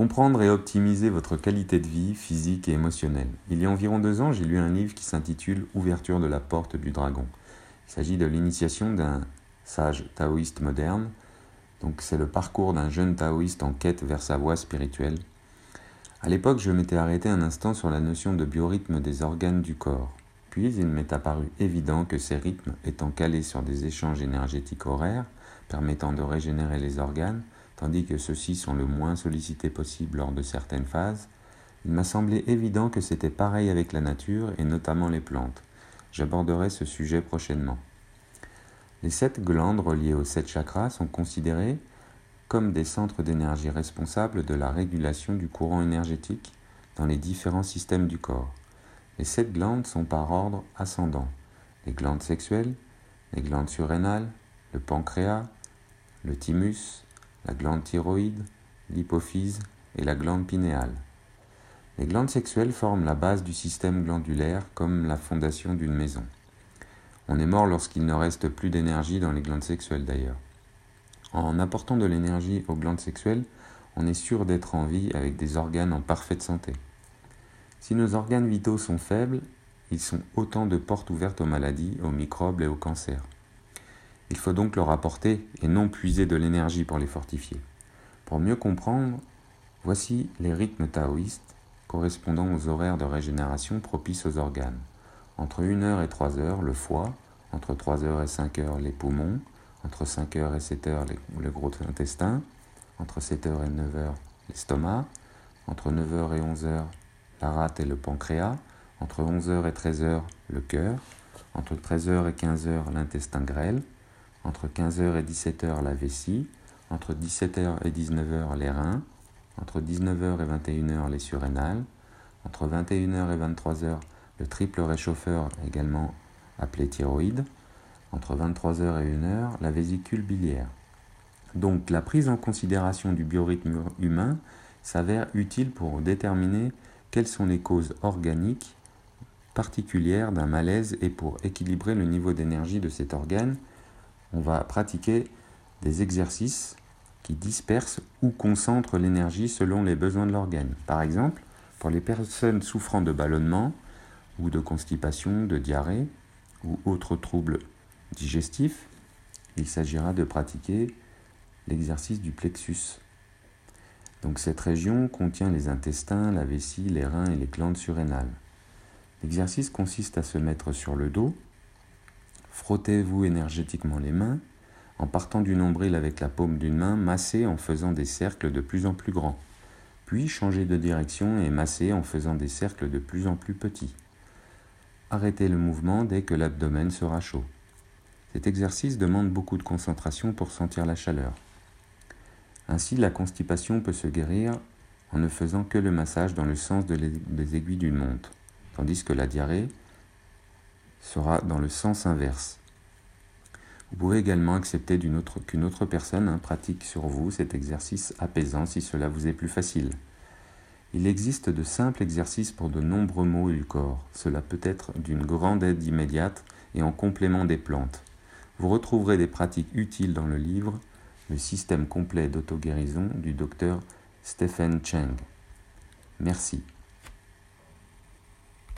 Comprendre et optimiser votre qualité de vie physique et émotionnelle. Il y a environ deux ans, j'ai lu un livre qui s'intitule Ouverture de la porte du dragon. Il s'agit de l'initiation d'un sage taoïste moderne. Donc c'est le parcours d'un jeune taoïste en quête vers sa voie spirituelle. À l'époque, je m'étais arrêté un instant sur la notion de biorhythme des organes du corps. Puis il m'est apparu évident que ces rythmes étant calés sur des échanges énergétiques horaires, permettant de régénérer les organes, tandis que ceux-ci sont le moins sollicités possible lors de certaines phases, il m'a semblé évident que c'était pareil avec la nature et notamment les plantes. J'aborderai ce sujet prochainement. Les sept glandes reliées aux sept chakras sont considérées comme des centres d'énergie responsables de la régulation du courant énergétique dans les différents systèmes du corps. Les sept glandes sont par ordre ascendant. Les glandes sexuelles, les glandes surrénales, le pancréas, le thymus, la glande thyroïde, l'hypophyse et la glande pinéale. Les glandes sexuelles forment la base du système glandulaire comme la fondation d'une maison. On est mort lorsqu'il ne reste plus d'énergie dans les glandes sexuelles d'ailleurs. En apportant de l'énergie aux glandes sexuelles, on est sûr d'être en vie avec des organes en parfaite santé. Si nos organes vitaux sont faibles, ils sont autant de portes ouvertes aux maladies, aux microbes et aux cancers. Il faut donc leur apporter et non puiser de l'énergie pour les fortifier. Pour mieux comprendre, voici les rythmes taoïstes correspondant aux horaires de régénération propices aux organes. Entre 1h et 3h, le foie, entre 3h et 5h, les poumons, entre 5h et 7h, le gros intestin, entre 7h et 9h, l'estomac, entre 9h et 11h, la rate et le pancréas, entre 11h et 13h, le cœur, entre 13h et 15h, l'intestin grêle, entre 15h et 17h la vessie, entre 17h et 19h les reins, entre 19h et 21h les surrénales, entre 21h et 23h le triple réchauffeur également appelé thyroïde, entre 23h et 1h la vésicule biliaire. Donc la prise en considération du biorhythme humain s'avère utile pour déterminer quelles sont les causes organiques particulières d'un malaise et pour équilibrer le niveau d'énergie de cet organe on va pratiquer des exercices qui dispersent ou concentrent l'énergie selon les besoins de l'organe. Par exemple, pour les personnes souffrant de ballonnement ou de constipation, de diarrhée ou autres troubles digestifs, il s'agira de pratiquer l'exercice du plexus. Donc cette région contient les intestins, la vessie, les reins et les glandes surrénales. L'exercice consiste à se mettre sur le dos, Frottez-vous énergétiquement les mains. En partant du nombril avec la paume d'une main, massez en faisant des cercles de plus en plus grands. Puis changez de direction et massez en faisant des cercles de plus en plus petits. Arrêtez le mouvement dès que l'abdomen sera chaud. Cet exercice demande beaucoup de concentration pour sentir la chaleur. Ainsi, la constipation peut se guérir en ne faisant que le massage dans le sens des aiguilles d'une montre, tandis que la diarrhée sera dans le sens inverse. Vous pouvez également accepter qu'une autre, personne hein, pratique sur vous cet exercice apaisant si cela vous est plus facile. Il existe de simples exercices pour de nombreux maux du corps. Cela peut être d'une grande aide immédiate et en complément des plantes. Vous retrouverez des pratiques utiles dans le livre Le système complet d'auto-guérison du docteur Stephen Cheng. Merci.